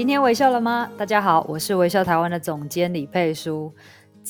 今天微笑了吗？大家好，我是微笑台湾的总监李佩书。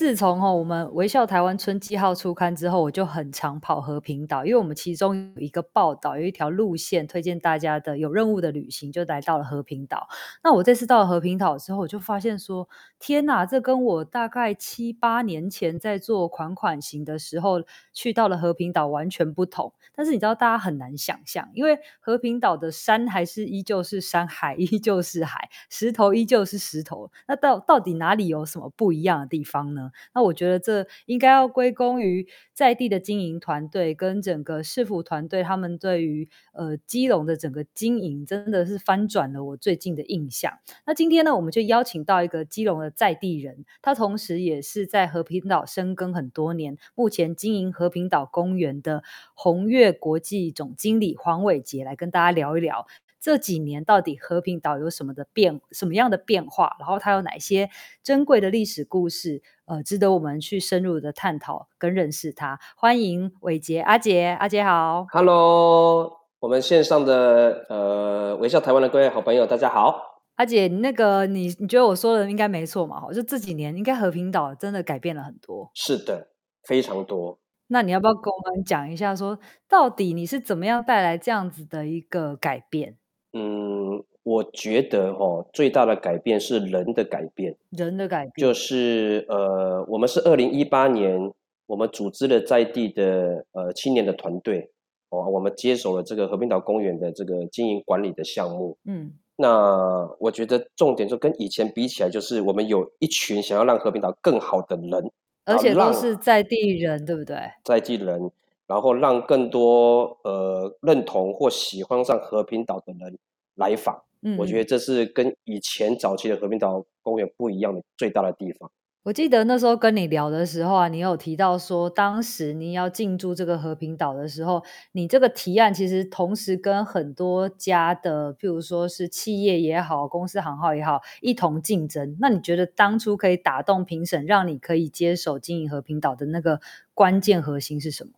自从我们微笑台湾春季号出刊之后，我就很常跑和平岛，因为我们其中有一个报道，有一条路线推荐大家的有任务的旅行，就来到了和平岛。那我这次到了和平岛之后，我就发现说，天哪，这跟我大概七八年前在做款款行的时候去到了和平岛完全不同。但是你知道，大家很难想象，因为和平岛的山还是依旧是山，海依旧是海，石头依旧是石头。那到到底哪里有什么不一样的地方呢？那我觉得这应该要归功于在地的经营团队跟整个市府团队，他们对于呃基隆的整个经营真的是翻转了我最近的印象。那今天呢，我们就邀请到一个基隆的在地人，他同时也是在和平岛深耕很多年，目前经营和平岛公园的宏悦国际总经理黄伟杰来跟大家聊一聊。这几年到底和平岛有什么的变，什么样的变化？然后它有哪些珍贵的历史故事？呃，值得我们去深入的探讨跟认识它。欢迎伟杰阿杰，阿杰好，Hello，我们线上的呃微笑台湾的各位好朋友，大家好。阿杰，那个你你觉得我说的应该没错嘛？就这几年应该和平岛真的改变了很多。是的，非常多。那你要不要跟我们讲一下说，说到底你是怎么样带来这样子的一个改变？嗯，我觉得哦，最大的改变是人的改变。人的改变就是呃，我们是二零一八年，我们组织了在地的呃青年的团队哦，我们接手了这个和平岛公园的这个经营管理的项目。嗯，那我觉得重点就跟以前比起来，就是我们有一群想要让和平岛更好的人，而且都是在地人，对不对？在地人。然后让更多呃认同或喜欢上和平岛的人来访，嗯，我觉得这是跟以前早期的和平岛公园不一样的最大的地方。我记得那时候跟你聊的时候啊，你有提到说，当时你要进驻这个和平岛的时候，你这个提案其实同时跟很多家的，譬如说是企业也好，公司行号也好，一同竞争。那你觉得当初可以打动评审，让你可以接手经营和平岛的那个关键核心是什么？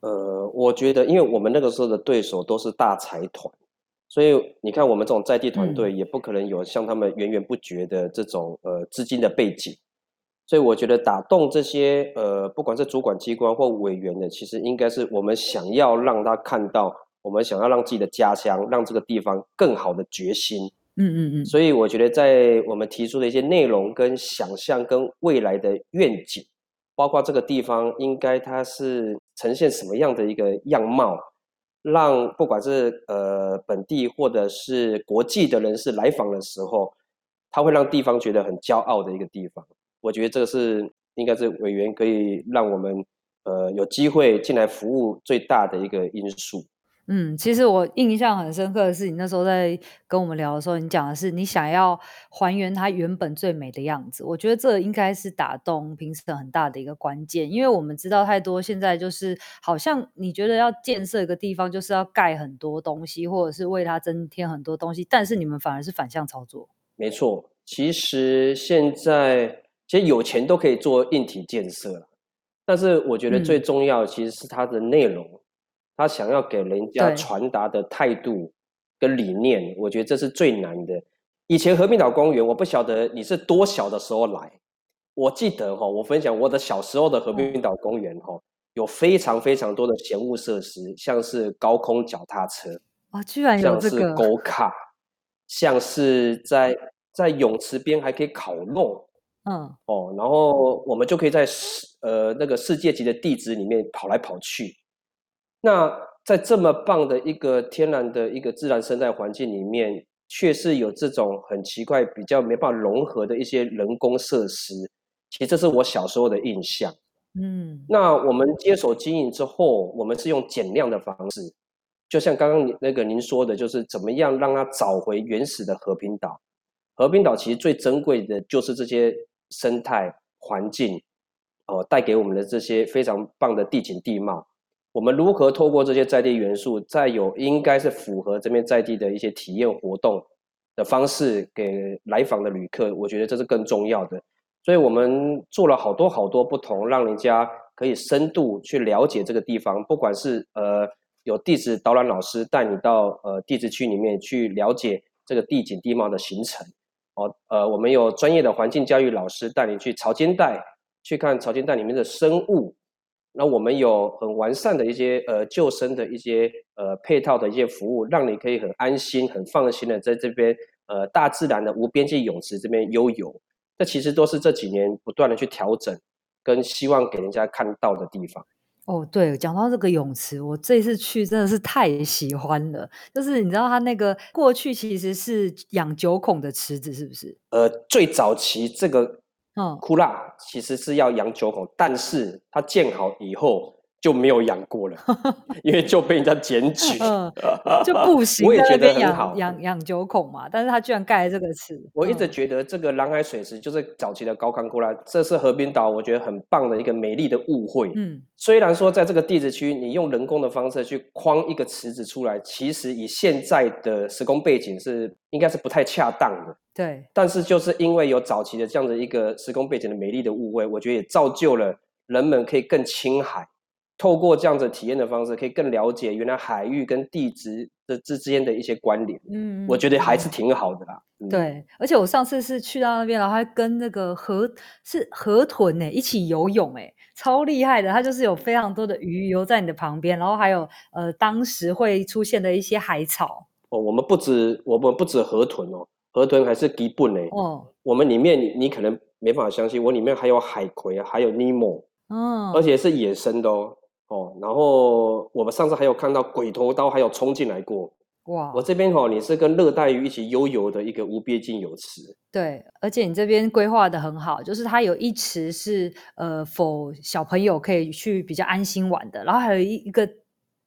呃，我觉得，因为我们那个时候的对手都是大财团，所以你看，我们这种在地团队也不可能有像他们源源不绝的这种呃资金的背景，所以我觉得打动这些呃不管是主管机关或委员的，其实应该是我们想要让他看到，我们想要让自己的家乡，让这个地方更好的决心。嗯嗯嗯。所以我觉得，在我们提出的一些内容跟想象跟未来的愿景。包括这个地方应该它是呈现什么样的一个样貌，让不管是呃本地或者是国际的人士来访的时候，它会让地方觉得很骄傲的一个地方。我觉得这个是应该是委员可以让我们呃有机会进来服务最大的一个因素。嗯，其实我印象很深刻的是，你那时候在跟我们聊的时候，你讲的是你想要还原它原本最美的样子。我觉得这应该是打动评审很大的一个关键，因为我们知道太多，现在就是好像你觉得要建设一个地方，就是要盖很多东西，或者是为它增添很多东西，但是你们反而是反向操作。没错，其实现在其实有钱都可以做硬体建设，但是我觉得最重要的其实是它的内容。嗯他想要给人家传达的态度跟理念，我觉得这是最难的。以前和平岛公园，我不晓得你是多小的时候来，我记得哈，我分享我的小时候的和平岛公园哈，有非常非常多的闲物设施，像是高空脚踏车，哦，居然有这个，像是狗卡像是在在泳池边还可以烤肉，嗯，哦，然后我们就可以在世呃那个世界级的地址里面跑来跑去。那在这么棒的一个天然的一个自然生态环境里面，却是有这种很奇怪、比较没办法融合的一些人工设施。其实这是我小时候的印象。嗯，那我们接手经营之后，我们是用减量的方式，就像刚刚那个您说的，就是怎么样让它找回原始的和平岛，和平岛其实最珍贵的就是这些生态环境，哦，带给我们的这些非常棒的地景地貌。我们如何透过这些在地元素，再有应该是符合这边在地的一些体验活动的方式，给来访的旅客，我觉得这是更重要的。所以我们做了好多好多不同，让人家可以深度去了解这个地方。不管是呃有地质导览老师带你到呃地质区里面去了解这个地景地貌的形成，哦呃我们有专业的环境教育老师带你去潮间带去看潮间带里面的生物。那我们有很完善的一些呃救生的一些呃配套的一些服务，让你可以很安心、很放心的在这边呃大自然的无边际泳池这边悠游。这其实都是这几年不断的去调整，跟希望给人家看到的地方。哦，对，讲到这个泳池，我这次去真的是太喜欢了。就是你知道它那个过去其实是养九孔的池子，是不是？呃，最早期这个。嗯，窟罅其实是要养九孔，但是它建好以后就没有养过了，因为就被人家检举，嗯，就不行。我也觉得很好，养养九孔嘛，但是他居然盖了这个池。我一直觉得这个蓝海水池就是早期的高康窟窿，这是和平岛我觉得很棒的一个美丽的误会。嗯，虽然说在这个地质区，你用人工的方式去框一个池子出来，其实以现在的时空背景是应该是不太恰当的。对，但是就是因为有早期的这样的一个时空背景的美丽的误会，我觉得也造就了人们可以更亲海，透过这样子体验的方式，可以更了解原来海域跟地质的之间的一些关联。嗯，我觉得还是挺好的啦。嗯、对，而且我上次是去到那边，然后还跟那个河是河豚呢一起游泳，哎，超厉害的。它就是有非常多的鱼游在你的旁边，然后还有呃当时会出现的一些海草。哦，我们不止我们不止河豚哦。河豚还是基本呢？哦，我们里面你你可能没办法相信，我里面还有海葵，还有尼莫，嗯，而且是野生的哦。哦，然后我们上次还有看到鬼头刀，还有冲进来过。哇，我这边哦，你是跟热带鱼一起悠游的一个无边境泳池。对，而且你这边规划的很好，就是它有一池是呃，for 小朋友可以去比较安心玩的，然后还有一一个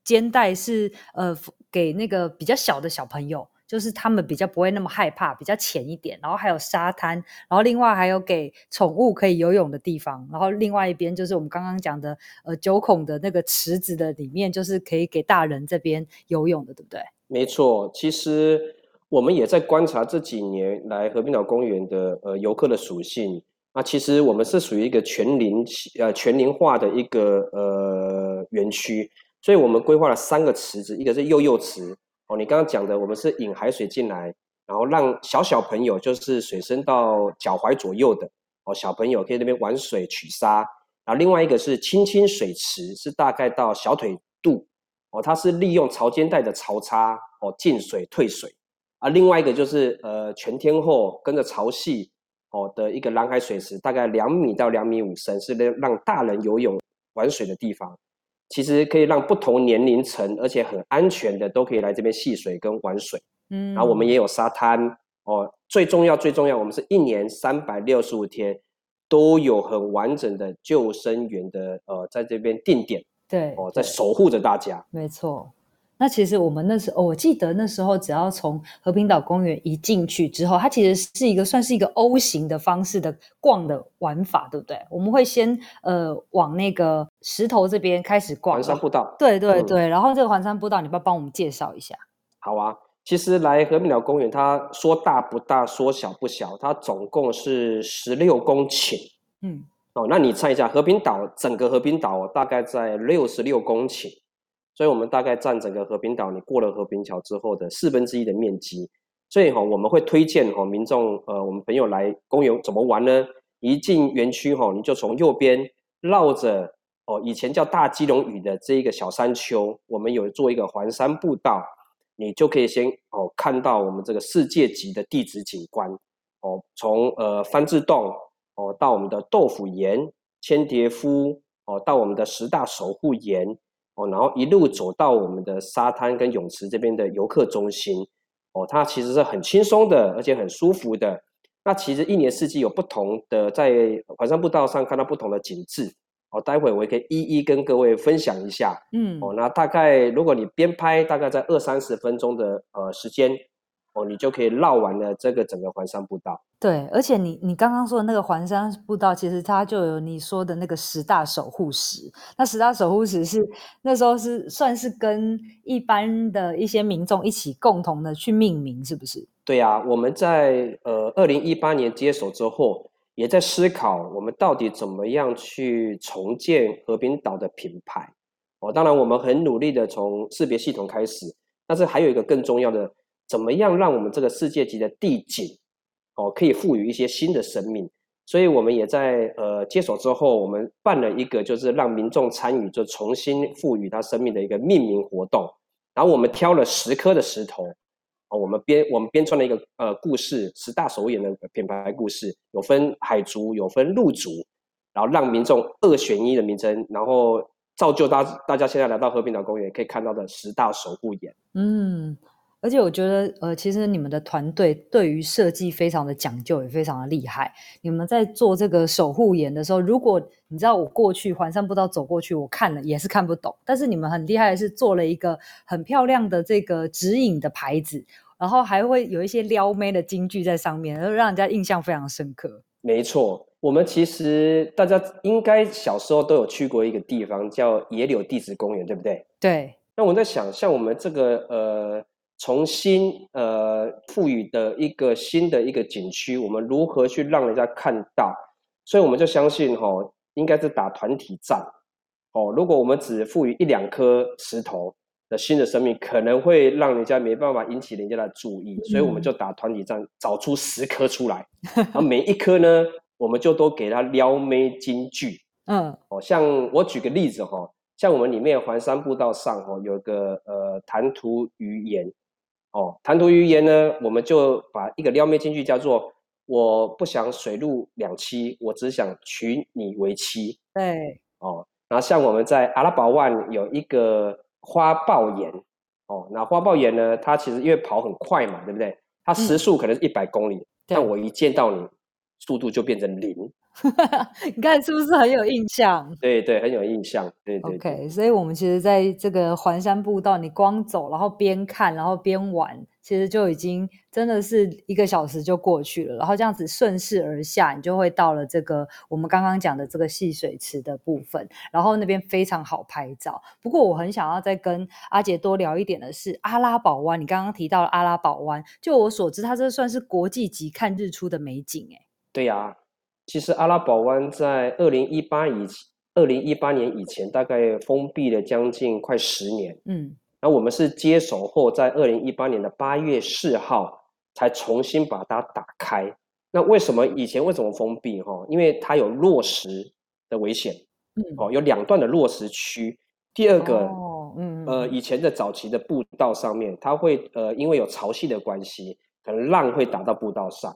肩带是呃给那个比较小的小朋友。就是他们比较不会那么害怕，比较浅一点，然后还有沙滩，然后另外还有给宠物可以游泳的地方，然后另外一边就是我们刚刚讲的呃九孔的那个池子的里面，就是可以给大人这边游泳的，对不对？没错，其实我们也在观察这几年来和平岛公园的呃游客的属性。那其实我们是属于一个全龄呃全龄化的一个呃园区，所以我们规划了三个池子，一个是幼幼池。哦，你刚刚讲的，我们是引海水进来，然后让小小朋友，就是水深到脚踝左右的哦，小朋友可以那边玩水取沙。然后另外一个是青青水池，是大概到小腿肚哦，它是利用潮间带的潮差哦进水退水。啊，另外一个就是呃全天候跟着潮汐哦的一个蓝海水池，大概两米到两米五深，是让让大人游泳玩水的地方。其实可以让不同年龄层，而且很安全的，都可以来这边戏水跟玩水。嗯，然后我们也有沙滩哦。最重要，最重要，我们是一年三百六十五天都有很完整的救生员的呃，在这边定点。对，哦，在守护着大家。没错。那其实我们那时候，我记得那时候，只要从和平岛公园一进去之后，它其实是一个算是一个 O 型的方式的逛的玩法，对不对？我们会先呃往那个石头这边开始逛。环山步道。对对对，嗯、然后这个环山步道，你不要帮我们介绍一下？好啊，其实来和平岛公园，它说大不大，说小不小，它总共是十六公顷。嗯，哦，那你猜一下，和平岛整个和平岛大概在六十六公顷。所以，我们大概占整个和平岛，你过了和平桥之后的四分之一的面积。所以哈，我们会推荐哈民众，呃，我们朋友来公园怎么玩呢？一进园区哈，你就从右边绕着哦，以前叫大基隆屿的这一个小山丘，我们有做一个环山步道，你就可以先哦看到我们这个世界级的地质景观哦，从呃番字洞哦到我们的豆腐岩、千叠夫哦到我们的十大守护岩。哦，然后一路走到我们的沙滩跟泳池这边的游客中心，哦，它其实是很轻松的，而且很舒服的。那其实一年四季有不同的，在环山步道上看到不同的景致。哦，待会我也可以一一跟各位分享一下。嗯，哦，那大概如果你边拍，大概在二三十分钟的呃时间，哦，你就可以绕完了这个整个环山步道。对，而且你你刚刚说的那个环山步道，其实它就有你说的那个十大守护石。那十大守护石是那时候是算是跟一般的一些民众一起共同的去命名，是不是？对啊，我们在呃二零一八年接手之后，也在思考我们到底怎么样去重建和平岛的品牌。哦，当然我们很努力的从识别系统开始，但是还有一个更重要的。怎么样让我们这个世界级的地景，哦，可以赋予一些新的生命？所以我们也在呃接手之后，我们办了一个就是让民众参与，就重新赋予它生命的一个命名活动。然后我们挑了十颗的石头，哦，我们编我们编创了一个呃故事，十大守护岩的品牌故事，有分海族，有分陆族，然后让民众二选一的名称，然后造就大大家现在来到和平岛公园可以看到的十大守护眼。嗯。而且我觉得，呃，其实你们的团队对于设计非常的讲究，也非常的厉害。你们在做这个守护岩的时候，如果你知道我过去环山步道走过去，我看了也是看不懂。但是你们很厉害的是做了一个很漂亮的这个指引的牌子，然后还会有一些撩妹的金句在上面，然后让人家印象非常深刻。没错，我们其实大家应该小时候都有去过一个地方，叫野柳地质公园，对不对？对。那我在想，像我们这个呃。重新呃赋予的一个新的一个景区，我们如何去让人家看到？所以我们就相信哈、哦，应该是打团体战哦。如果我们只赋予一两颗石头的新的生命，可能会让人家没办法引起人家的注意，所以我们就打团体战，找出十颗出来，然后每一颗呢，我们就都给它撩妹金句。嗯，哦，像我举个例子哈、哦，像我们里面环山步道上哦，有个呃弹涂鱼岩。哦，谈吐语言呢，我们就把一个撩妹金句叫做“我不想水陆两栖，我只想娶你为妻”。对，哦，然后像我们在阿拉伯湾有一个花豹岩，哦，那花豹岩呢，它其实因为跑很快嘛，对不对？它时速可能是一百公里，嗯、但我一见到你，速度就变成零。你看是不是很有印象？对对，很有印象。对对，对。OK，所以我们其实在这个环山步道，你光走，然后边看，然后边玩，其实就已经真的是一个小时就过去了。然后这样子顺势而下，你就会到了这个我们刚刚讲的这个戏水池的部分。然后那边非常好拍照。不过我很想要再跟阿杰多聊一点的是阿拉堡湾。你刚刚提到了阿拉堡湾，就我所知，它这算是国际级看日出的美景哎。对呀、啊。其实阿拉堡湾在二零一八以二零一八年以前大概封闭了将近快十年，嗯，那我们是接手后在二零一八年的八月四号才重新把它打开。那为什么以前为什么封闭？哈，因为它有落石的危险，嗯，哦，有两段的落石区。第二个，哦，嗯，呃，以前的早期的步道上面，它会呃，因为有潮汐的关系，可能浪会打到步道上。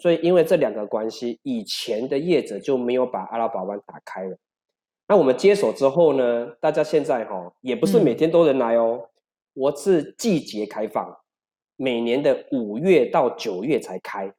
所以，因为这两个关系，以前的业者就没有把阿拉堡湾打开了。那我们接手之后呢，大家现在哈、哦、也不是每天都能来哦，嗯、我是季节开放，每年的五月到九月才开，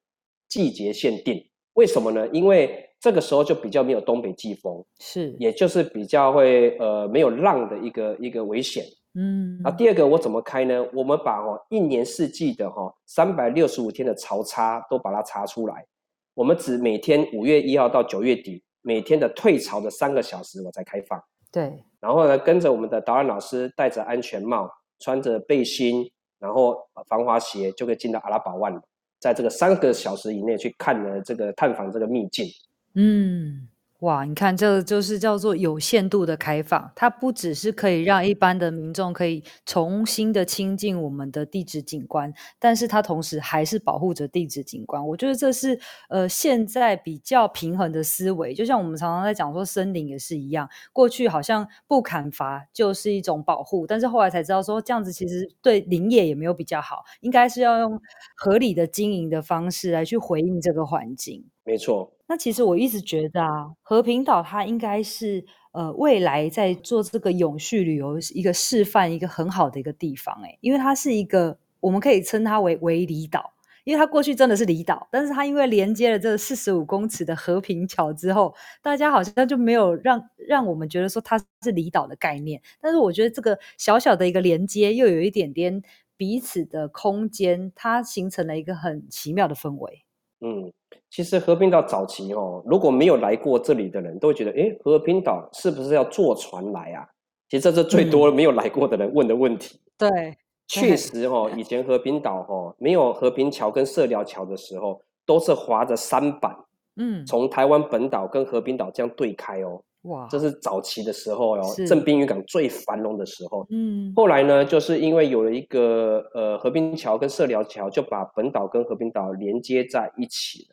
季节限定。为什么呢？因为这个时候就比较没有东北季风，是，也就是比较会呃没有浪的一个一个危险。嗯，啊，第二个我怎么开呢？我们把哦一年四季的哈三百六十五天的潮差都把它查出来。我们只每天五月一号到九月底每天的退潮的三个小时我才开放。对，然后呢，跟着我们的导览老师戴着安全帽，穿着背心，然后防滑鞋就可以进到阿拉堡湾，在这个三个小时以内去看呢这个探访这个秘境。嗯。哇，你看，这就是叫做有限度的开放，它不只是可以让一般的民众可以重新的亲近我们的地质景观，但是它同时还是保护着地质景观。我觉得这是呃现在比较平衡的思维，就像我们常常在讲说森林也是一样，过去好像不砍伐就是一种保护，但是后来才知道说这样子其实对林业也没有比较好，应该是要用合理的经营的方式来去回应这个环境。没错。那其实我一直觉得啊，和平岛它应该是呃未来在做这个永续旅游一个示范，一个很好的一个地方诶，因为它是一个我们可以称它为微离岛，因为它过去真的是离岛，但是它因为连接了这四十五公尺的和平桥之后，大家好像就没有让让我们觉得说它是离岛的概念，但是我觉得这个小小的一个连接又有一点点。彼此的空间，它形成了一个很奇妙的氛围。嗯，其实和平岛早期哦，如果没有来过这里的人，都会觉得，诶，和平岛是不是要坐船来啊？其实这是最多没有来过的人问的问题。嗯、对，确实哦，以前和平岛哦，没有和平桥跟社寮桥的时候，都是划着舢板，嗯，从台湾本岛跟和平岛这样对开哦。哇，这是早期的时候哦，正滨渔港最繁荣的时候。嗯，后来呢，就是因为有了一个呃和平桥跟社寮桥，就把本岛跟和平岛连接在一起了。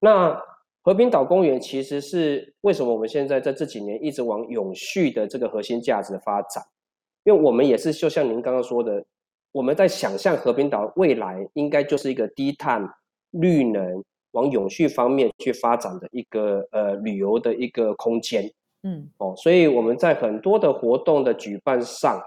那和平岛公园其实是为什么我们现在在这几年一直往永续的这个核心价值发展？因为我们也是就像您刚刚说的，我们在想象和平岛未来应该就是一个低碳、绿能往永续方面去发展的一个呃旅游的一个空间。嗯，哦，所以我们在很多的活动的举办上，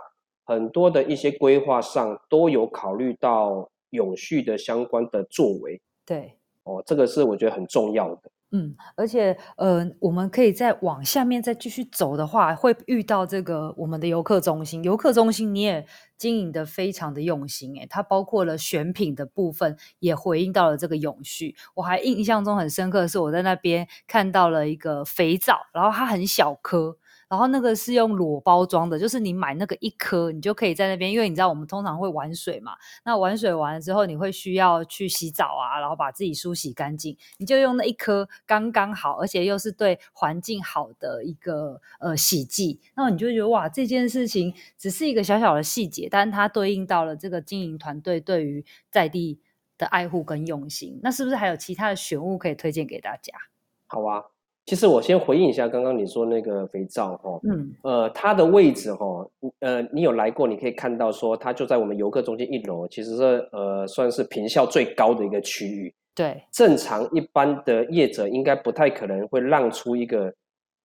很多的一些规划上，都有考虑到永续的相关的作为。对，哦，这个是我觉得很重要的。嗯，而且，呃，我们可以再往下面再继续走的话，会遇到这个我们的游客中心。游客中心你也经营得非常的用心，诶，它包括了选品的部分，也回应到了这个永续。我还印象中很深刻的是，我在那边看到了一个肥皂，然后它很小颗。然后那个是用裸包装的，就是你买那个一颗，你就可以在那边，因为你知道我们通常会玩水嘛，那玩水完了之后，你会需要去洗澡啊，然后把自己梳洗干净，你就用那一颗刚刚好，而且又是对环境好的一个呃洗剂，那你就觉得哇，这件事情只是一个小小的细节，但它对应到了这个经营团队对于在地的爱护跟用心，那是不是还有其他的选物可以推荐给大家？好啊。其实我先回应一下刚刚你说那个肥皂哈，嗯，呃，它的位置哈，呃，你有来过，你可以看到说它就在我们游客中心一楼，其实是呃算是坪效最高的一个区域。对，正常一般的业者应该不太可能会让出一个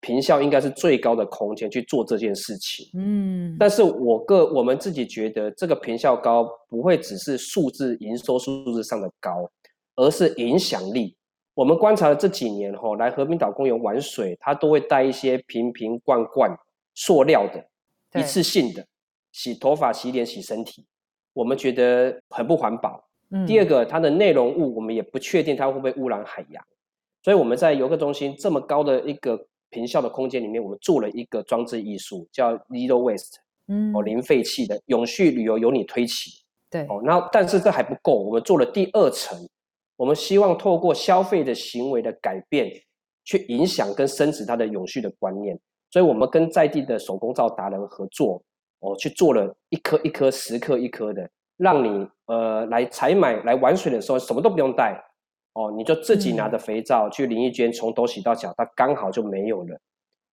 坪效应该是最高的空间去做这件事情。嗯，但是我个我们自己觉得这个坪效高不会只是数字营收数字上的高，而是影响力。我们观察了这几年，吼，来和平岛公园玩水，他都会带一些瓶瓶罐罐、塑料的、一次性的，洗头发、洗脸、洗身体，我们觉得很不环保。嗯。第二个，它的内容物我们也不确定它会不会污染海洋，所以我们在游客中心这么高的一个平效的空间里面，我们做了一个装置艺术，叫 Zero Waste，嗯，哦，零废弃的永续旅游由你推起。对，哦，那但是这还不够，我们做了第二层。我们希望透过消费的行为的改变，去影响跟升值它的永续的观念。所以，我们跟在地的手工皂达人合作，哦，去做了一颗一颗、十颗一颗的，让你呃来采买、来玩水的时候，什么都不用带，哦，你就自己拿着肥皂去淋浴间从头洗到脚，它刚好就没有了。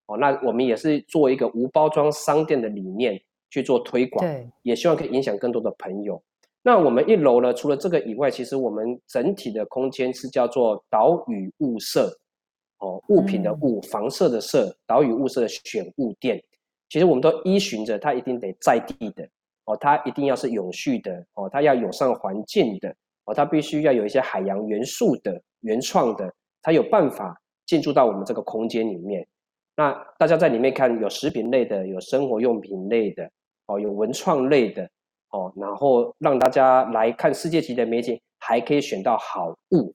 哦，那我们也是做一个无包装商店的理念去做推广，也希望可以影响更多的朋友。那我们一楼呢，除了这个以外，其实我们整体的空间是叫做岛屿物色，哦，物品的物，房舍的舍，岛屿物色的选物店。其实我们都依循着它一定得在地的，哦，它一定要是永续的，哦，它要友善环境的，哦，它必须要有一些海洋元素的原创的，才有办法进驻到我们这个空间里面。那大家在里面看，有食品类的，有生活用品类的，哦，有文创类的。哦，然后让大家来看世界级的美景，还可以选到好物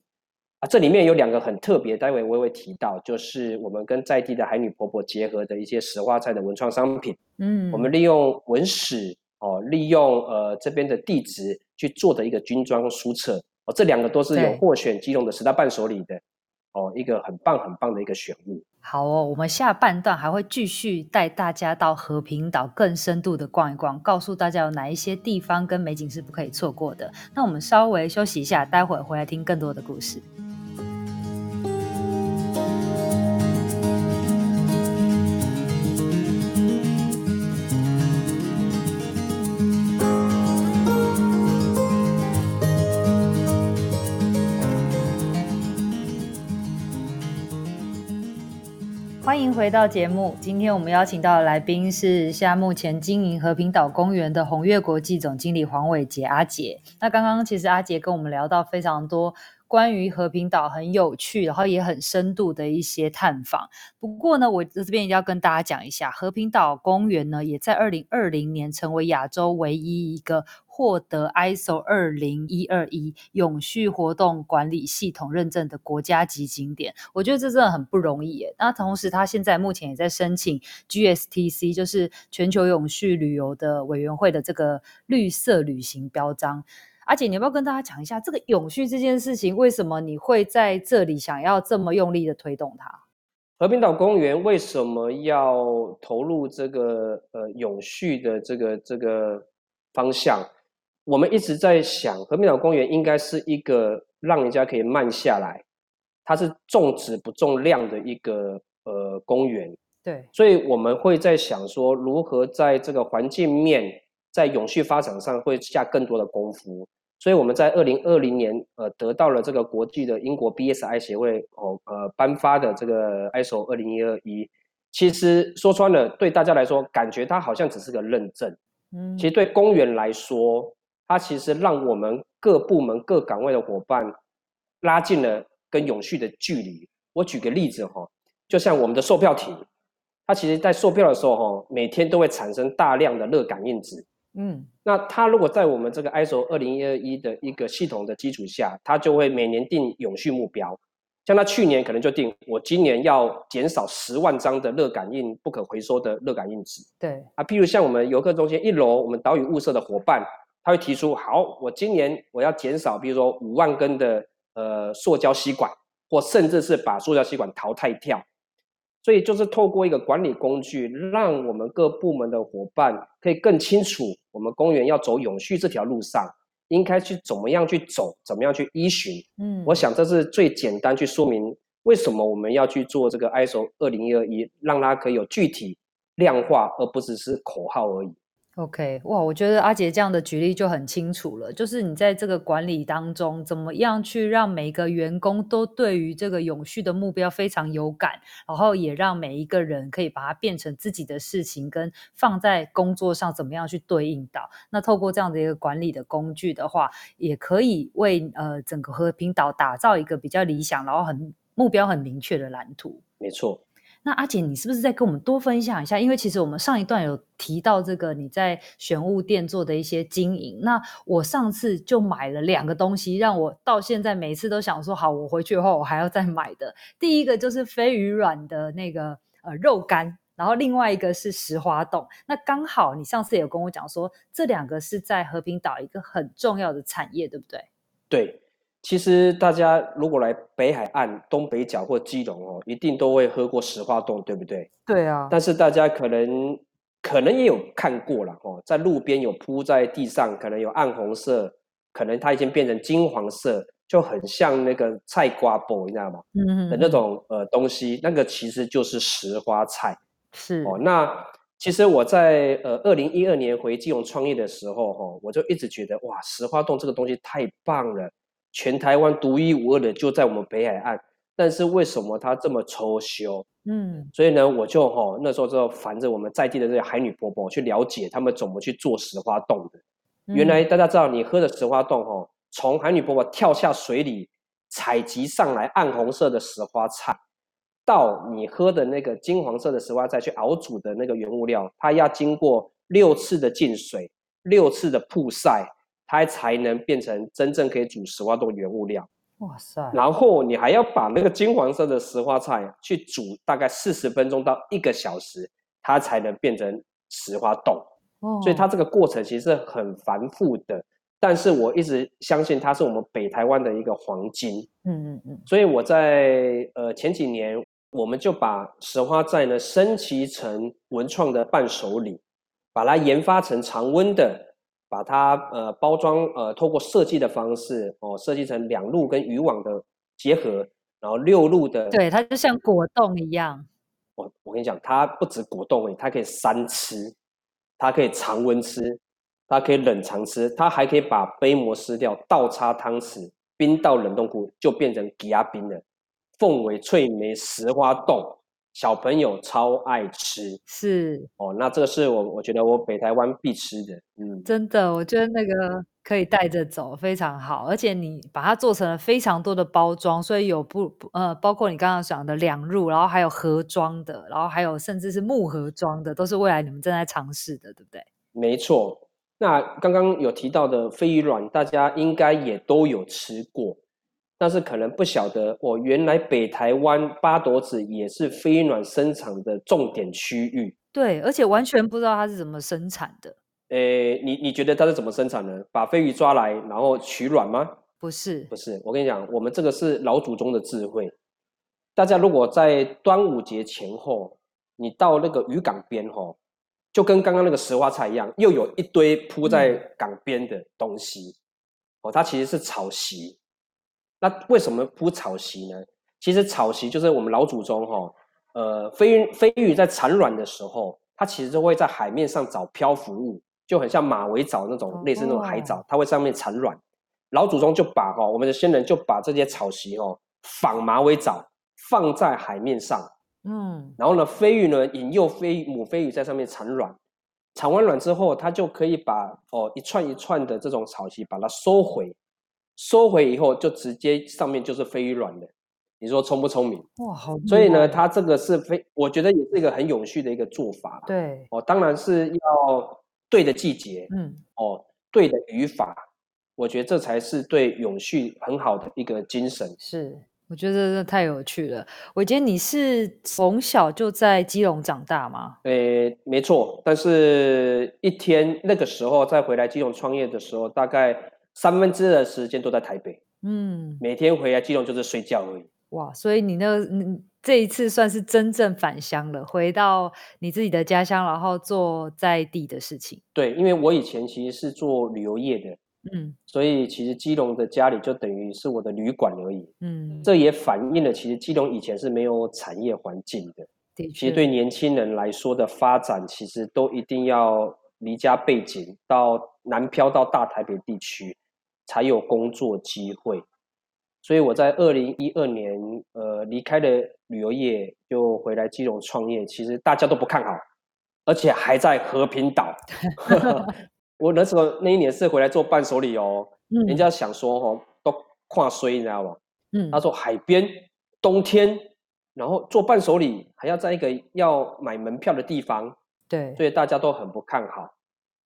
啊！这里面有两个很特别，待会我也会提到，就是我们跟在地的海女婆婆结合的一些石花菜的文创商品。嗯，我们利用文史哦，利用呃这边的地址去做的一个军装书册哦，这两个都是有获选基隆的十大伴手礼的哦，一个很棒很棒的一个选物。好哦，我们下半段还会继续带大家到和平岛更深度的逛一逛，告诉大家有哪一些地方跟美景是不可以错过的。那我们稍微休息一下，待会回来听更多的故事。回到节目。今天我们邀请到的来宾是现在目前经营和平岛公园的宏悦国际总经理黄伟杰阿杰。那刚刚其实阿杰跟我们聊到非常多关于和平岛很有趣，然后也很深度的一些探访。不过呢，我这边一定要跟大家讲一下，和平岛公园呢也在二零二零年成为亚洲唯一一个获得 ISO 二零一二一永续活动管理系统认证的国家级景点。我觉得这真的很不容易耶。那同时，他现在目前也在申请 GSTC，就是全球永续旅游的委员会的这个绿色旅行标章。阿姐，你要不要跟大家讲一下这个永续这件事情？为什么你会在这里想要这么用力的推动它？和平岛公园为什么要投入这个呃永续的这个这个方向？我们一直在想，和平岛公园应该是一个让人家可以慢下来，它是重质不重量的一个呃公园。对，所以我们会在想说，如何在这个环境面，在永续发展上会下更多的功夫。所以我们在二零二零年，呃，得到了这个国际的英国 BSI 协会哦，呃，颁发的这个 ISO 二零一二一。其实说穿了，对大家来说，感觉它好像只是个认证。嗯，其实对公园来说，它其实让我们各部门各岗位的伙伴拉近了跟永续的距离。我举个例子哈，就像我们的售票亭，它其实在售票的时候哈，每天都会产生大量的热感应纸。嗯，那它如果在我们这个 ISO 二零一二一的一个系统的基础下，它就会每年定永续目标。像它去年可能就定，我今年要减少十万张的热感应不可回收的热感应纸。对啊，譬如像我们游客中心一楼，我们岛屿雾社的伙伴，他会提出，好，我今年我要减少，比如说五万根的呃塑胶吸管，或甚至是把塑胶吸管淘汰掉。所以就是透过一个管理工具，让我们各部门的伙伴可以更清楚，我们公园要走永续这条路上，应该去怎么样去走，怎么样去依循。嗯，我想这是最简单去说明为什么我们要去做这个 ISO 二零一二一，让它可以有具体量化，而不只是口号而已。OK，哇，我觉得阿杰这样的举例就很清楚了，就是你在这个管理当中，怎么样去让每个员工都对于这个永续的目标非常有感，然后也让每一个人可以把它变成自己的事情，跟放在工作上怎么样去对应到。那透过这样的一个管理的工具的话，也可以为呃整个和平岛打造一个比较理想，然后很目标很明确的蓝图。没错。那阿姐，你是不是再跟我们多分享一下？因为其实我们上一段有提到这个你在玄物店做的一些经营。那我上次就买了两个东西，让我到现在每次都想说，好，我回去后我还要再买的。第一个就是飞鱼软的那个呃肉干，然后另外一个是石花冻。那刚好你上次有跟我讲说，这两个是在和平岛一个很重要的产业，对不对？对。其实大家如果来北海岸、东北角或基隆哦，一定都会喝过石花冻，对不对？对啊。但是大家可能可能也有看过了哦，在路边有铺在地上，可能有暗红色，可能它已经变成金黄色，就很像那个菜瓜布，你知道吗？嗯嗯。的那种呃东西，那个其实就是石花菜。是。哦，那其实我在呃二零一二年回基隆创业的时候哈、哦，我就一直觉得哇，石花冻这个东西太棒了。全台湾独一无二的就在我们北海岸，但是为什么它这么抽修？嗯，所以呢，我就哈、哦、那时候就烦着我们在地的这些海女婆婆去了解他们怎么去做石花冻的。嗯、原来大家知道，你喝的石花冻哈、哦，从海女婆婆跳下水里采集上来暗红色的石花菜，到你喝的那个金黄色的石花菜去熬煮的那个原物料，它要经过六次的浸水，六次的曝晒。它才能变成真正可以煮石花豆原物料。哇塞！然后你还要把那个金黄色的石花菜去煮大概四十分钟到一个小时，它才能变成石花豆。哦。所以它这个过程其实是很繁复的，但是我一直相信它是我们北台湾的一个黄金。嗯嗯嗯。所以我在呃前几年，我们就把石花菜呢升级成文创的伴手礼，把它研发成常温的。把它呃包装呃透过设计的方式哦设计成两路跟渔网的结合，然后六路的对，它就像果冻一样。我我跟你讲，它不止果冻，它可以三吃，它可以常温吃，它可以冷藏吃，它还可以把杯膜撕掉，倒插汤匙，冰到冷冻库就变成枝仔冰了。凤尾翠梅石花冻。小朋友超爱吃，是。哦，那这个是我我觉得我北台湾必吃的，嗯，真的，我觉得那个可以带着走，非常好，而且你把它做成了非常多的包装，所以有不呃，包括你刚刚讲的两入，然后还有盒装的，然后还有甚至是木盒装的，都是未来你们正在尝试的，对不对？没错，那刚刚有提到的飞鱼卵，大家应该也都有吃过，但是可能不晓得，我原来北台湾八斗子也是飞鱼卵生产的重点区域。对，而且完全不知道它是怎么生产的。诶，你你觉得它是怎么生产的？把飞鱼抓来，然后取卵吗？不是，不是。我跟你讲，我们这个是老祖宗的智慧。大家如果在端午节前后，你到那个渔港边吼。就跟刚刚那个石花菜一样，又有一堆铺在港边的东西，哦，它其实是草席。那为什么铺草席呢？其实草席就是我们老祖宗哈，呃，飞鱼飞鱼在产卵的时候，它其实就会在海面上找漂浮物，就很像马尾藻那种类似那种海藻，它会上面产卵。老祖宗就把哈，我们的先人就把这些草席哦，仿马尾藻放在海面上。嗯，然后呢，飞鱼呢引诱飞母飞鱼在上面产卵，产完卵之后，它就可以把哦一串一串的这种草席把它收回，收回以后就直接上面就是飞鱼卵的。你说聪不聪明？哇，好！所以呢，它这个是非，我觉得也是一个很永续的一个做法。对，哦，当然是要对的季节，嗯，哦，对的渔法，我觉得这才是对永续很好的一个精神。是。我觉得太有趣了。伟杰，你是从小就在基隆长大吗？诶，没错。但是一天那个时候再回来基隆创业的时候，大概三分之二的时间都在台北。嗯，每天回来基隆就是睡觉而已。哇，所以你那个这一次算是真正返乡了，回到你自己的家乡，然后做在地的事情。对，因为我以前其实是做旅游业的。嗯，所以其实基隆的家里就等于是我的旅馆而已。嗯，这也反映了其实基隆以前是没有产业环境的。的，其实对年轻人来说的发展，其实都一定要离家背景，到南漂到大台北地区，才有工作机会。所以我在二零一二年，呃，离开了旅游业，就回来基隆创业。其实大家都不看好，而且还在和平岛。我那时候那一年是回来做伴手礼哦，嗯、人家想说哦，都跨衰，你知道吗？嗯，他说海边冬天，然后做伴手礼还要在一个要买门票的地方，对，所以大家都很不看好。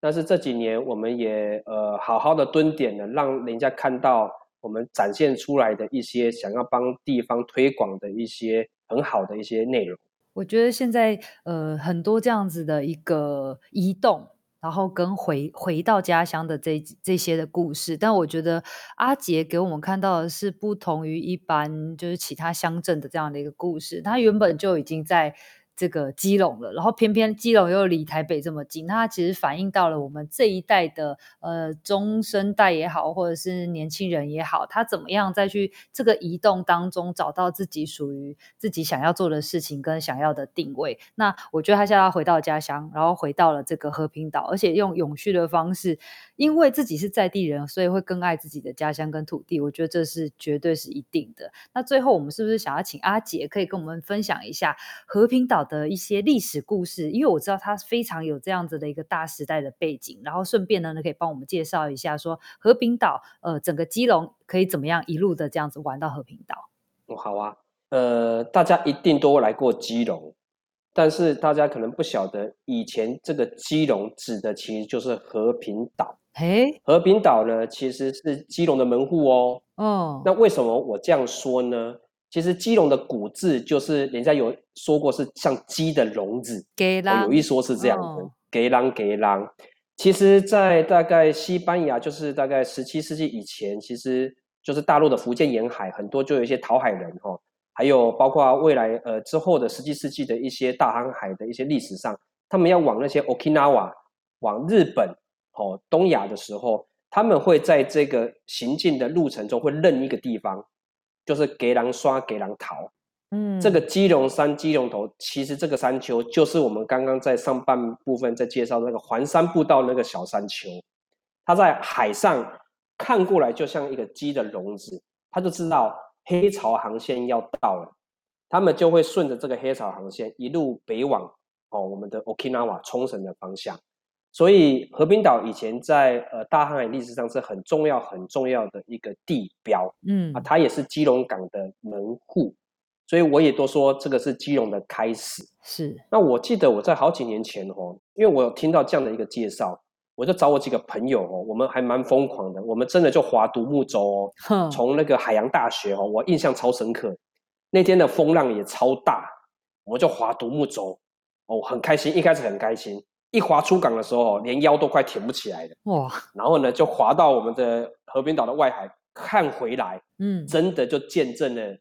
但是这几年我们也呃好好的蹲点了，让人家看到我们展现出来的一些想要帮地方推广的一些很好的一些内容。我觉得现在呃很多这样子的一个移动。然后跟回回到家乡的这这些的故事，但我觉得阿杰给我们看到的是不同于一般就是其他乡镇的这样的一个故事，他原本就已经在。这个基隆了，然后偏偏基隆又离台北这么近，那它其实反映到了我们这一代的呃中生代也好，或者是年轻人也好，他怎么样再去这个移动当中找到自己属于自己想要做的事情跟想要的定位。那我觉得他现在回到家乡，然后回到了这个和平岛，而且用永续的方式，因为自己是在地人，所以会更爱自己的家乡跟土地。我觉得这是绝对是一定的。那最后我们是不是想要请阿杰可以跟我们分享一下和平岛的一些历史故事，因为我知道它非常有这样子的一个大时代的背景，然后顺便呢，可以帮我们介绍一下，说和平岛，呃，整个基隆可以怎么样一路的这样子玩到和平岛？哦，好啊，呃，大家一定都来过基隆，但是大家可能不晓得，以前这个基隆指的其实就是和平岛。嘿，和平岛呢，其实是基隆的门户哦。哦，那为什么我这样说呢？其实基隆的古字就是人家有说过是像鸡的笼子，给有一说是这样的，给狼给狼。其实，在大概西班牙，就是大概十七世纪以前，其实就是大陆的福建沿海很多就有一些讨海人哈，还有包括未来呃之后的十七世纪的一些大航海的一些历史上，他们要往那些 Okinawa 往日本哦东亚的时候，他们会在这个行进的路程中会认一个地方。就是给人刷，给人逃。嗯，这个基隆山、基隆头，其实这个山丘就是我们刚刚在上半部分在介绍那个环山步道那个小山丘。它在海上看过来就像一个鸡的笼子，他就知道黑潮航线要到了，他们就会顺着这个黑潮航线一路北往哦我们的 Okinawa 冲绳的方向。所以和平岛以前在呃大航海历史上是很重要很重要的一个地标，嗯啊，它也是基隆港的门户，所以我也都说这个是基隆的开始。是。那我记得我在好几年前哦，因为我有听到这样的一个介绍，我就找我几个朋友哦，我们还蛮疯狂的，我们真的就划独木舟哦，从那个海洋大学哦，我印象超深刻，那天的风浪也超大，我们就划独木舟哦，很开心，一开始很开心，一划出港的时候，连腰都快挺不起来了，哇，然后呢就划到我们的和平岛的外海看回来，嗯，真的就见证了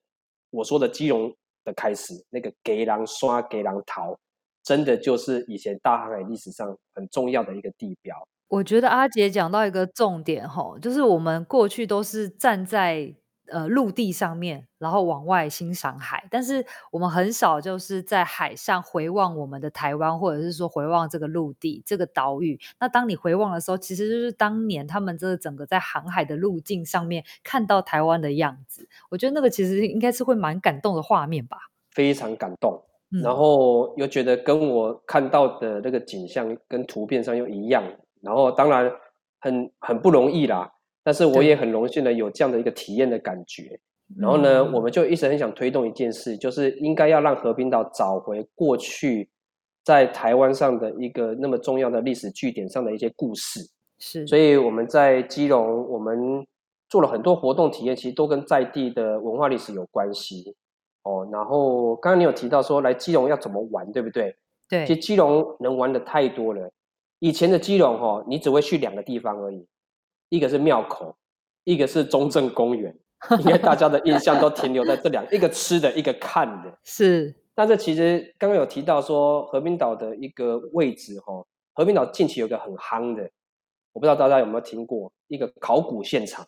我说的基隆的开始，那个给狼刷给狼逃。真的就是以前大航海历史上很重要的一个地标。我觉得阿杰讲到一个重点吼，就是我们过去都是站在呃陆地上面，然后往外欣赏海，但是我们很少就是在海上回望我们的台湾，或者是说回望这个陆地这个岛屿。那当你回望的时候，其实就是当年他们这整个在航海的路径上面看到台湾的样子。我觉得那个其实应该是会蛮感动的画面吧，非常感动。然后又觉得跟我看到的那个景象跟图片上又一样，然后当然很很不容易啦，但是我也很荣幸的有这样的一个体验的感觉。然后呢，我们就一直很想推动一件事，就是应该要让和平岛找回过去在台湾上的一个那么重要的历史据点上的一些故事。是，所以我们在基隆，我们做了很多活动体验，其实都跟在地的文化历史有关系。哦，然后刚刚你有提到说来基隆要怎么玩，对不对？对，其实基隆能玩的太多了。以前的基隆哦，你只会去两个地方而已，一个是庙口，一个是中正公园。应该大家的印象都停留在这两，一个吃的，一个看的。是，但是其实刚刚有提到说和平岛的一个位置哦，和平岛近期有个很夯的，我不知道大家有没有听过一个考古现场。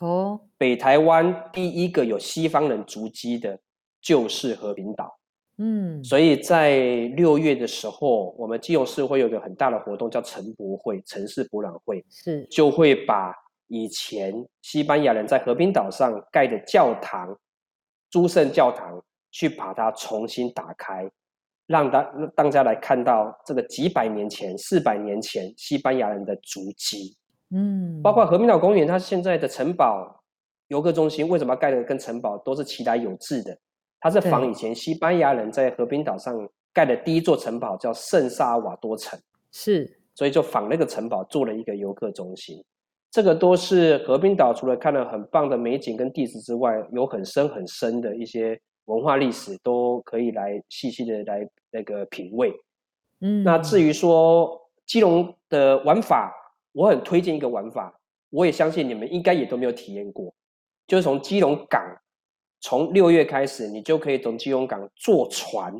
哦，北台湾第一个有西方人足迹的。就是和平岛，嗯，所以在六月的时候，我们基隆市会有一个很大的活动，叫城博会，城市博览会，是。就会把以前西班牙人在和平岛上盖的教堂，诸圣教堂，去把它重新打开，让大大家来看到这个几百年前、四百年前西班牙人的足迹，嗯，包括和平岛公园，它现在的城堡游客中心为什么要盖的跟城堡都是其来有致的？它是仿以前西班牙人在和平岛上盖的第一座城堡，叫圣萨尔瓦多城，是，所以就仿那个城堡做了一个游客中心。这个都是和平岛除了看了很棒的美景跟地质之外，有很深很深的一些文化历史，都可以来细细的来那个品味。嗯，那至于说基隆的玩法，我很推荐一个玩法，我也相信你们应该也都没有体验过，就是从基隆港。从六月开始，你就可以从基隆港坐船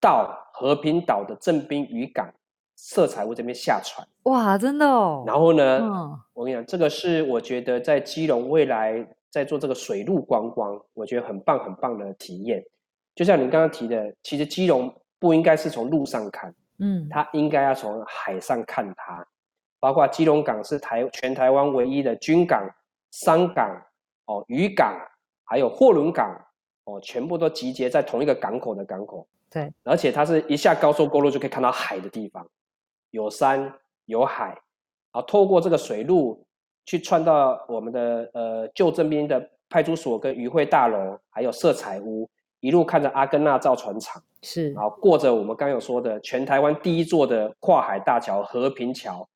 到和平岛的正滨渔港色彩屋这边下船。哇，真的哦！然后呢，嗯、我跟你讲，这个是我觉得在基隆未来在做这个水陆观光，我觉得很棒很棒的体验。就像你刚刚提的，其实基隆不应该是从路上看，嗯，它应该要从海上看它。包括基隆港是台全台湾唯一的军港、商港、哦渔港。还有货轮港哦，全部都集结在同一个港口的港口。对，而且它是一下高速公路就可以看到海的地方，有山有海，然后透过这个水路去串到我们的呃旧正滨的派出所跟渔会大楼，还有色彩屋，一路看着阿根纳造船厂，是，然后过着我们刚有说的全台湾第一座的跨海大桥和平桥，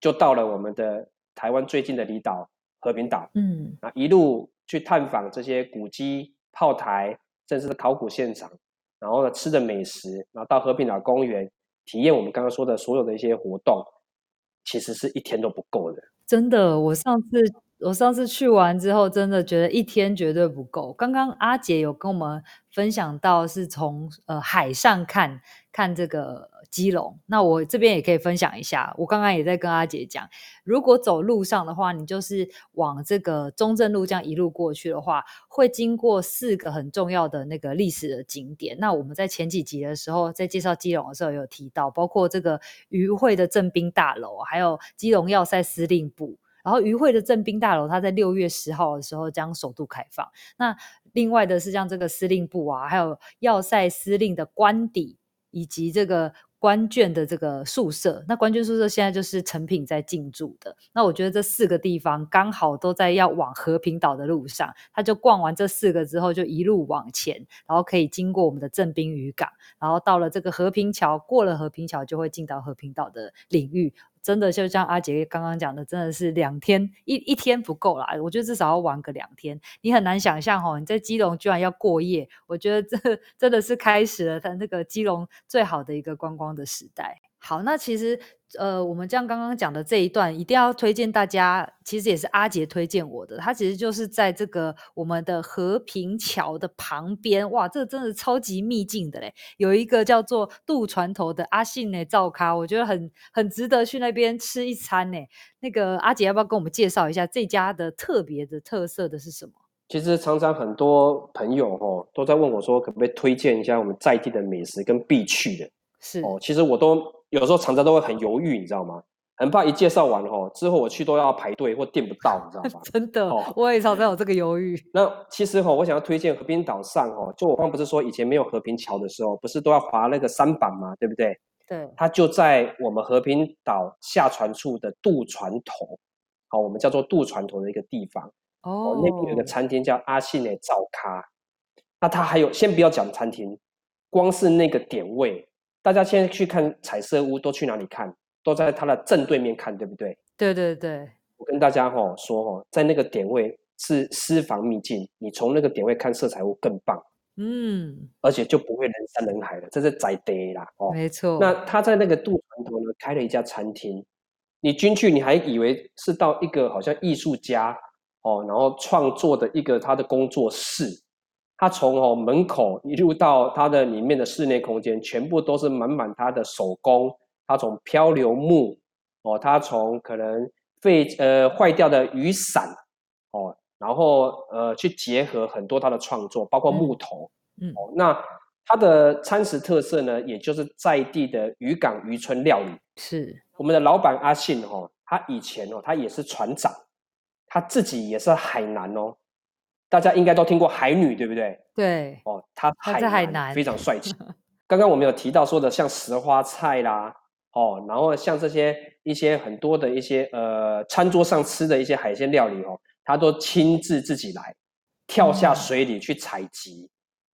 就到了我们的台湾最近的离岛和平岛。嗯，啊一路。去探访这些古迹、炮台，甚至是考古现场，然后呢，吃的美食，然后到和平岛公园体验我们刚刚说的所有的一些活动，其实是一天都不够的。真的，我上次我上次去完之后，真的觉得一天绝对不够。刚刚阿捷有跟我们分享到，是从呃海上看看这个。基隆，那我这边也可以分享一下。我刚刚也在跟阿捷讲，如果走路上的话，你就是往这个中正路这样一路过去的话，会经过四个很重要的那个历史的景点。那我们在前几集的时候，在介绍基隆的时候有提到，包括这个渔会的正滨大楼，还有基隆要塞司令部。然后于会的正兵大楼，它在六月十号的时候将首度开放。那另外的是像这个司令部啊，还有要塞司令的官邸，以及这个。官眷的这个宿舍，那官眷宿舍现在就是成品在进驻的。那我觉得这四个地方刚好都在要往和平岛的路上，他就逛完这四个之后，就一路往前，然后可以经过我们的正兵渔港，然后到了这个和平桥，过了和平桥就会进到和平岛的领域。真的就像阿杰刚刚讲的，真的是两天一一天不够啦，我觉得至少要玩个两天。你很难想象哦，你在基隆居然要过夜，我觉得这真的是开始了他那个基隆最好的一个观光的时代。好，那其实呃，我们这样刚刚讲的这一段，一定要推荐大家。其实也是阿杰推荐我的，他其实就是在这个我们的和平桥的旁边，哇，这个真的超级秘境的嘞，有一个叫做渡船头的阿信的灶咖，我觉得很很值得去那边吃一餐呢。那个阿杰要不要跟我们介绍一下这家的特别的特色的是什么？其实常常很多朋友哦都在问我说，可不可以推荐一下我们在地的美食跟必去的？是哦，其实我都。有时候常常都会很犹豫，你知道吗？很怕一介绍完后，之后我去都要排队或订不到，你知道吗？真的，哦、我也常常有这个犹豫。那其实哈，我想要推荐和平岛上哈，就我刚不是说以前没有和平桥的时候，不是都要划那个舢板吗？对不对？对。它就在我们和平岛下船处的渡船头，好，我们叫做渡船头的一个地方。哦。那边有个餐厅叫阿信的早咖。那它还有，先不要讲餐厅，光是那个点位。大家现在去看彩色屋，都去哪里看？都在它的正对面看，对不对？对对对。我跟大家吼说吼，在那个点位是私房秘境，你从那个点位看色彩屋更棒。嗯。而且就不会人山人海了，这是宅地啦。哦，没错。那他在那个渡船头呢，开了一家餐厅。你进去，你还以为是到一个好像艺术家哦，然后创作的一个他的工作室。他从哦门口一路到他的里面的室内空间，全部都是满满他的手工。他从漂流木哦，他从可能废呃坏掉的雨伞哦，然后呃去结合很多他的创作，包括木头。嗯，哦，那他的餐食特色呢，也就是在地的渔港渔村料理。是我们的老板阿信哦，他以前哦，他也是船长，他自己也是海南哦。大家应该都听过海女，对不对？对，哦，她海在海南非常帅气。刚刚我们有提到说的，像石花菜啦，哦，然后像这些一些很多的一些呃餐桌上吃的一些海鲜料理哦，他都亲自自己来，跳下水里去采集，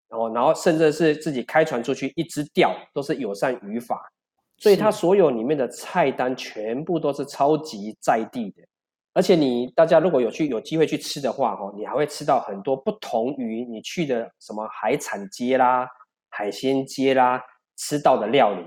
然后、嗯、然后甚至是自己开船出去一直钓，都是友善渔法，所以他所有里面的菜单全部都是超级在地的。而且你大家如果有去有机会去吃的话，哦，你还会吃到很多不同于你去的什么海产街啦、海鲜街啦吃到的料理，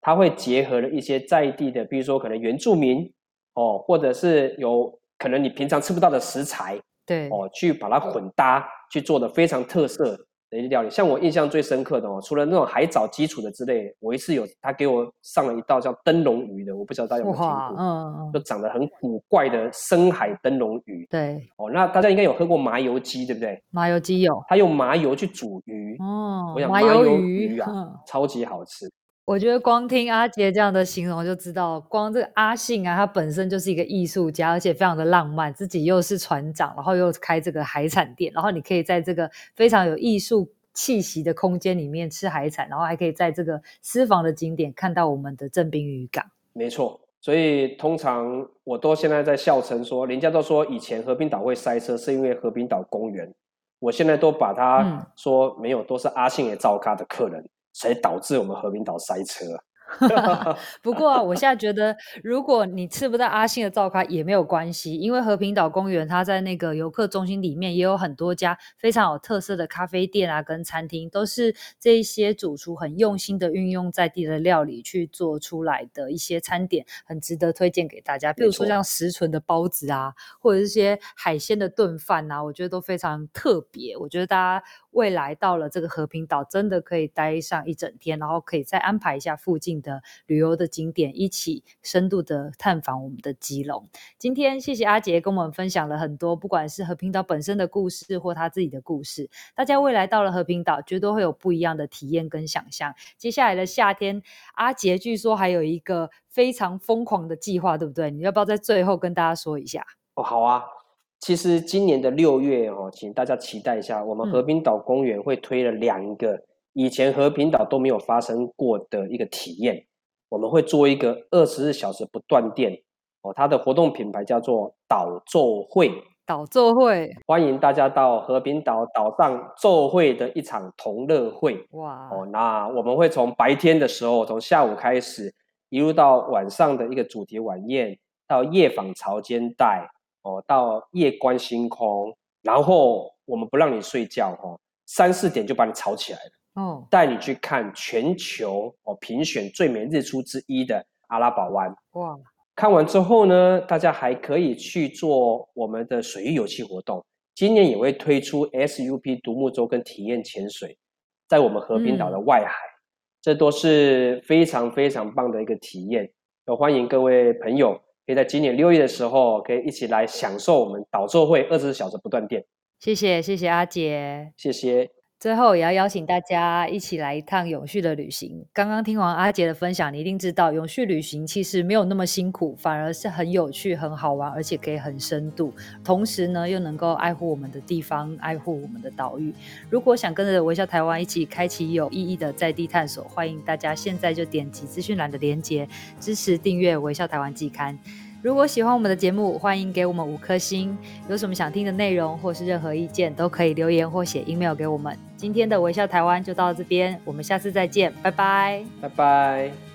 它会结合了一些在地的，比如说可能原住民哦，或者是有可能你平常吃不到的食材，对哦，去把它混搭去做的非常特色。料理，像我印象最深刻的哦，除了那种海藻基础的之类，我一次有他给我上了一道叫灯笼鱼的，我不知道大家有没有听过，嗯，就长得很古怪的深海灯笼鱼。对，哦，那大家应该有喝过麻油鸡，对不对？麻油鸡有，他用麻油去煮鱼，哦，我想麻油鱼啊，嗯、超级好吃。我觉得光听阿杰这样的形容就知道，光这个阿信啊，他本身就是一个艺术家，而且非常的浪漫，自己又是船长，然后又开这个海产店，然后你可以在这个非常有艺术气息的空间里面吃海产，然后还可以在这个私房的景点看到我们的正滨渔港。没错，所以通常我都现在在笑称说，人家都说以前和平岛会塞车是因为和平岛公园，我现在都把它说没有，都是阿信也灶咖的客人。才导致我们和平岛塞车。不过啊，我现在觉得，如果你吃不到阿信的灶咖也没有关系，因为和平岛公园它在那个游客中心里面也有很多家非常有特色的咖啡店啊，跟餐厅，都是这一些主厨很用心的运用在地的料理去做出来的一些餐点，很值得推荐给大家。比如说像石纯的包子啊，或者是些海鲜的炖饭啊，我觉得都非常特别。我觉得大家未来到了这个和平岛，真的可以待上一整天，然后可以再安排一下附近的旅游的景点，一起深度的探访我们的基隆。今天谢谢阿杰跟我们分享了很多，不管是和平岛本身的故事，或他自己的故事。大家未来到了和平岛，绝对会有不一样的体验跟想象。接下来的夏天，阿杰据说还有一个非常疯狂的计划，对不对？你要不要在最后跟大家说一下？哦，好啊。其实今年的六月哦，请大家期待一下，我们和平岛公园会推了两个以前和平岛都没有发生过的一个体验。我们会做一个二十四小时不断电哦，它的活动品牌叫做岛奏会。岛奏会，欢迎大家到和平岛岛上奏会的一场同乐会。哇哦，那我们会从白天的时候，从下午开始。一路到晚上的一个主题晚宴，到夜访潮间带哦，到夜观星空，然后我们不让你睡觉哦，三四点就把你吵起来了哦，带你去看全球哦评选最美日出之一的阿拉堡湾哇。看完之后呢，大家还可以去做我们的水域游戏活动。今年也会推出 SUP 独木舟跟体验潜水，在我们和平岛的外海，嗯、这都是非常非常棒的一个体验。有欢迎各位朋友可以在今年六月的时候，可以一起来享受我们导座会二十四小时不断电。谢谢，谢谢阿杰，谢谢。最后也要邀请大家一起来一趟永续的旅行。刚刚听完阿杰的分享，你一定知道永续旅行其实没有那么辛苦，反而是很有趣、很好玩，而且可以很深度。同时呢，又能够爱护我们的地方，爱护我们的岛屿。如果想跟着微笑台湾一起开启有意义的在地探索，欢迎大家现在就点击资讯栏的链接，支持订阅微笑台湾季刊。如果喜欢我们的节目，欢迎给我们五颗星。有什么想听的内容，或是任何意见，都可以留言或写 email 给我们。今天的微笑台湾就到这边，我们下次再见，拜拜，拜拜。